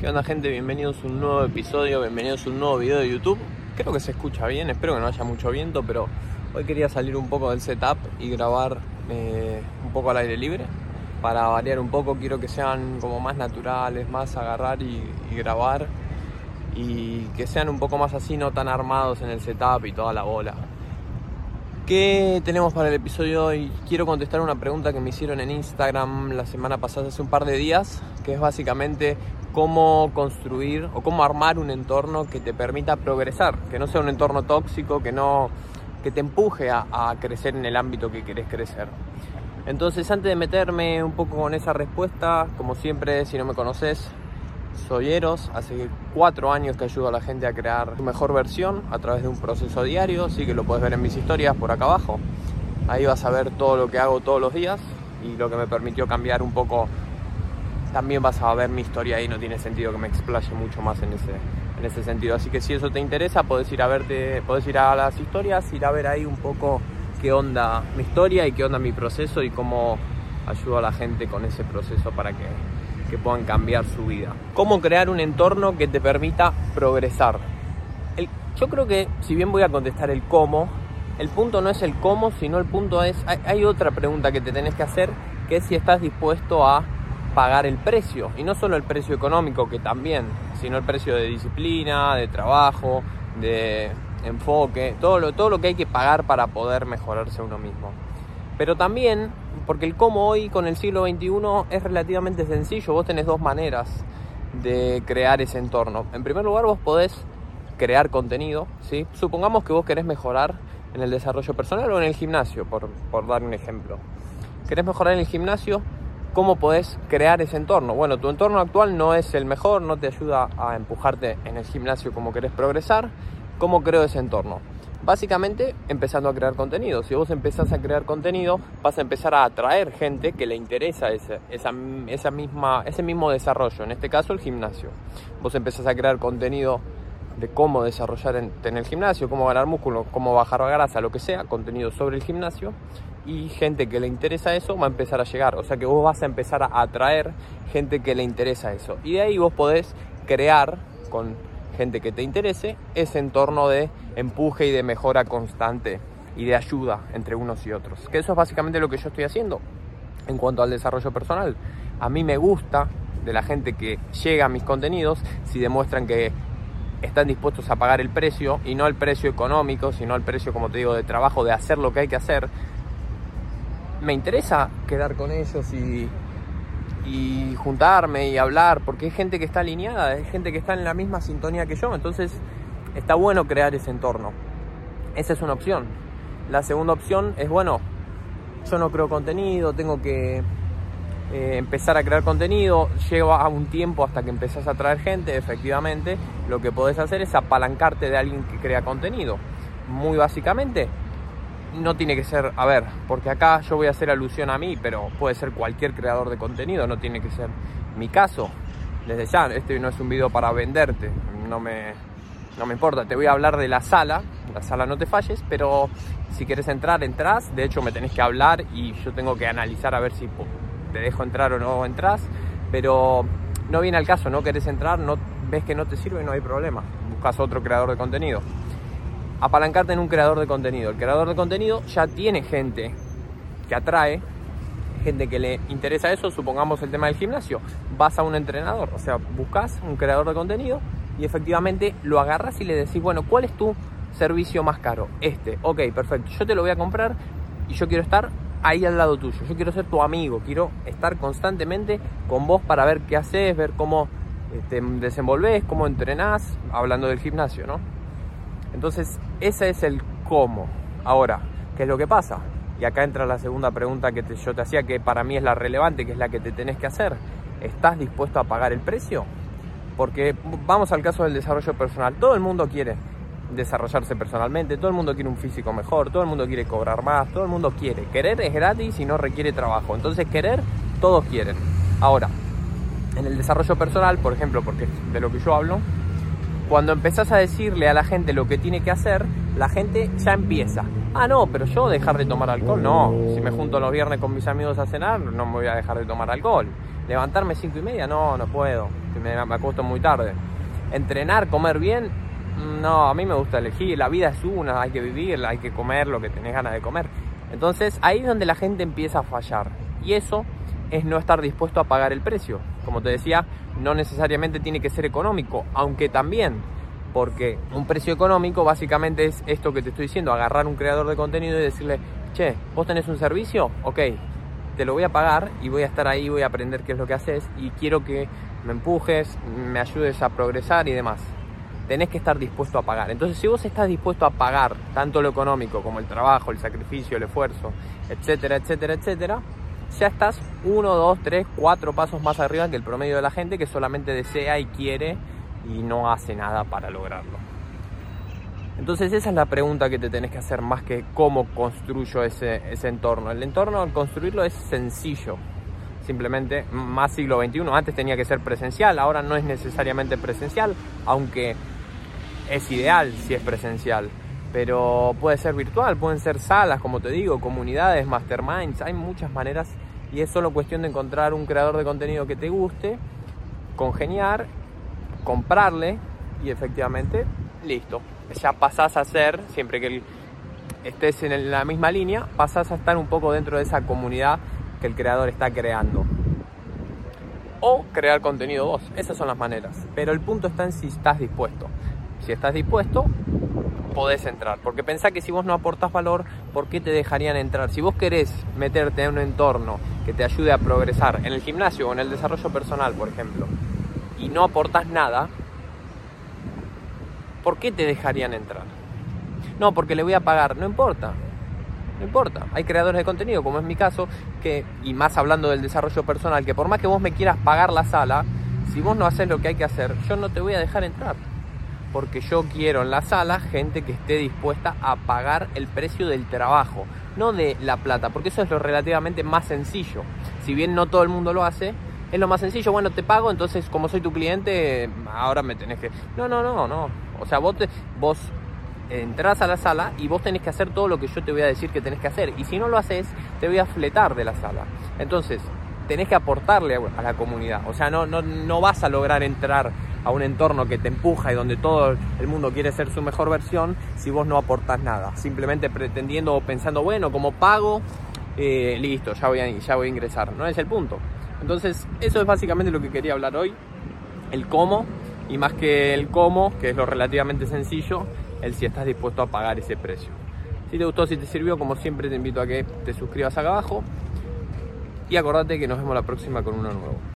¿Qué onda gente? Bienvenidos a un nuevo episodio, bienvenidos a un nuevo video de YouTube. Creo que se escucha bien, espero que no haya mucho viento, pero hoy quería salir un poco del setup y grabar eh, un poco al aire libre. Para variar un poco, quiero que sean como más naturales, más agarrar y, y grabar. Y que sean un poco más así, no tan armados en el setup y toda la bola. ¿Qué tenemos para el episodio hoy? Quiero contestar una pregunta que me hicieron en Instagram la semana pasada, hace un par de días, que es básicamente cómo construir o cómo armar un entorno que te permita progresar, que no sea un entorno tóxico, que no que te empuje a, a crecer en el ámbito que querés crecer. Entonces, antes de meterme un poco con esa respuesta, como siempre, si no me conoces, soy Eros, hace cuatro años que ayudo a la gente a crear su mejor versión a través de un proceso diario, así que lo puedes ver en mis historias por acá abajo. Ahí vas a ver todo lo que hago todos los días y lo que me permitió cambiar un poco también vas a ver mi historia ahí, no tiene sentido que me explaye mucho más en ese, en ese sentido. Así que si eso te interesa, puedes ir a verte, puedes ir a las historias, ir a ver ahí un poco qué onda mi historia y qué onda mi proceso y cómo ayudo a la gente con ese proceso para que, que puedan cambiar su vida. Cómo crear un entorno que te permita progresar. El, yo creo que si bien voy a contestar el cómo, el punto no es el cómo, sino el punto es, hay, hay otra pregunta que te tenés que hacer, que es si estás dispuesto a pagar el precio. Y no solo el precio económico, que también, sino el precio de disciplina, de trabajo, de enfoque, todo lo, todo lo que hay que pagar para poder mejorarse uno mismo. Pero también, porque el cómo hoy con el siglo XXI es relativamente sencillo, vos tenés dos maneras de crear ese entorno. En primer lugar, vos podés crear contenido, ¿sí? Supongamos que vos querés mejorar en el desarrollo personal o en el gimnasio, por, por dar un ejemplo. ¿Querés mejorar en el gimnasio? ¿Cómo podés crear ese entorno? Bueno, tu entorno actual no es el mejor, no te ayuda a empujarte en el gimnasio como querés progresar. ¿Cómo creo ese entorno? Básicamente empezando a crear contenido. Si vos empezás a crear contenido, vas a empezar a atraer gente que le interesa ese, esa, esa misma, ese mismo desarrollo, en este caso el gimnasio. Vos empezás a crear contenido de cómo desarrollar en, el gimnasio, cómo ganar músculo, cómo bajar grasa, lo que sea, contenido sobre el gimnasio y gente que le interesa eso va a empezar a llegar. O sea que vos vas a empezar a atraer gente que le interesa eso. Y de ahí vos podés crear con gente que te interese ese entorno de empuje y de mejora constante y de ayuda entre unos y otros. Que eso es básicamente lo que yo estoy haciendo en cuanto al desarrollo personal. A mí me gusta de la gente que llega a mis contenidos si demuestran que están dispuestos a pagar el precio y no el precio económico, sino el precio, como te digo, de trabajo, de hacer lo que hay que hacer. Me interesa quedar con ellos y, y juntarme y hablar, porque es gente que está alineada, es gente que está en la misma sintonía que yo, entonces está bueno crear ese entorno. Esa es una opción. La segunda opción es, bueno, yo no creo contenido, tengo que eh, empezar a crear contenido, lleva un tiempo hasta que empezás a traer gente, efectivamente, lo que podés hacer es apalancarte de alguien que crea contenido. Muy básicamente, no tiene que ser, a ver, porque acá yo voy a hacer alusión a mí, pero puede ser cualquier creador de contenido, no tiene que ser mi caso. Desde ya, este no es un video para venderte, no me, no me importa, te voy a hablar de la sala, la sala no te falles, pero si quieres entrar, entras, de hecho me tenés que hablar y yo tengo que analizar a ver si te dejo entrar o no entras, pero no viene al caso, no querés entrar, no ves que no te sirve, no hay problema, buscas otro creador de contenido. Apalancarte en un creador de contenido. El creador de contenido ya tiene gente que atrae, gente que le interesa eso, supongamos el tema del gimnasio, vas a un entrenador, o sea, buscas un creador de contenido y efectivamente lo agarras y le decís, bueno, ¿cuál es tu servicio más caro? Este, ok, perfecto, yo te lo voy a comprar y yo quiero estar ahí al lado tuyo. Yo quiero ser tu amigo, quiero estar constantemente con vos para ver qué haces, ver cómo te desenvolves, cómo entrenás, hablando del gimnasio, ¿no? Entonces, ese es el cómo. Ahora, ¿qué es lo que pasa? Y acá entra la segunda pregunta que yo te hacía, que para mí es la relevante, que es la que te tenés que hacer. ¿Estás dispuesto a pagar el precio? Porque vamos al caso del desarrollo personal. Todo el mundo quiere desarrollarse personalmente, todo el mundo quiere un físico mejor, todo el mundo quiere cobrar más, todo el mundo quiere. Querer es gratis y no requiere trabajo. Entonces querer, todos quieren. Ahora, en el desarrollo personal, por ejemplo, porque de lo que yo hablo, cuando empezás a decirle a la gente lo que tiene que hacer, la gente ya empieza. Ah, no, pero yo dejar de tomar alcohol, no. Si me junto los viernes con mis amigos a cenar, no me voy a dejar de tomar alcohol. Levantarme cinco y media, no, no puedo. Me, me acuesto muy tarde. Entrenar, comer bien, no, a mí me gusta elegir. La vida es una, hay que vivirla, hay que comer lo que tenés ganas de comer. Entonces ahí es donde la gente empieza a fallar. Y eso es no estar dispuesto a pagar el precio. Como te decía, no necesariamente tiene que ser económico, aunque también, porque un precio económico básicamente es esto que te estoy diciendo, agarrar un creador de contenido y decirle, che, vos tenés un servicio, ok, te lo voy a pagar y voy a estar ahí, voy a aprender qué es lo que haces y quiero que me empujes, me ayudes a progresar y demás. Tenés que estar dispuesto a pagar. Entonces, si vos estás dispuesto a pagar tanto lo económico como el trabajo, el sacrificio, el esfuerzo, etcétera, etcétera, etcétera, ya estás uno, dos, tres, cuatro pasos más arriba que el promedio de la gente que solamente desea y quiere y no hace nada para lograrlo. Entonces esa es la pregunta que te tenés que hacer más que cómo construyo ese, ese entorno. El entorno al construirlo es sencillo, simplemente más siglo XXI. Antes tenía que ser presencial, ahora no es necesariamente presencial, aunque es ideal si es presencial pero puede ser virtual, pueden ser salas, como te digo, comunidades, masterminds, hay muchas maneras y es solo cuestión de encontrar un creador de contenido que te guste, congeniar, comprarle y efectivamente, listo. Ya pasás a ser, siempre que estés en la misma línea, pasás a estar un poco dentro de esa comunidad que el creador está creando. O crear contenido vos, esas son las maneras. Pero el punto está en si estás dispuesto. Si estás dispuesto, podés entrar. Porque pensá que si vos no aportás valor, ¿por qué te dejarían entrar? Si vos querés meterte en un entorno que te ayude a progresar en el gimnasio o en el desarrollo personal, por ejemplo, y no aportás nada, ¿por qué te dejarían entrar? No, porque le voy a pagar, no importa. No importa, hay creadores de contenido, como es mi caso, que, y más hablando del desarrollo personal, que por más que vos me quieras pagar la sala, si vos no haces lo que hay que hacer, yo no te voy a dejar entrar porque yo quiero en la sala gente que esté dispuesta a pagar el precio del trabajo, no de la plata, porque eso es lo relativamente más sencillo. Si bien no todo el mundo lo hace, es lo más sencillo, bueno, te pago, entonces como soy tu cliente, ahora me tenés que... No, no, no, no. O sea, vos, te, vos entras a la sala y vos tenés que hacer todo lo que yo te voy a decir que tenés que hacer. Y si no lo haces, te voy a fletar de la sala. Entonces, tenés que aportarle a la comunidad. O sea, no, no, no vas a lograr entrar a un entorno que te empuja y donde todo el mundo quiere ser su mejor versión si vos no aportás nada. Simplemente pretendiendo o pensando, bueno, como pago, eh, listo, ya voy, a, ya voy a ingresar. No es el punto. Entonces, eso es básicamente lo que quería hablar hoy. El cómo, y más que el cómo, que es lo relativamente sencillo, el si estás dispuesto a pagar ese precio. Si te gustó, si te sirvió, como siempre te invito a que te suscribas acá abajo. Y acordate que nos vemos la próxima con uno nuevo.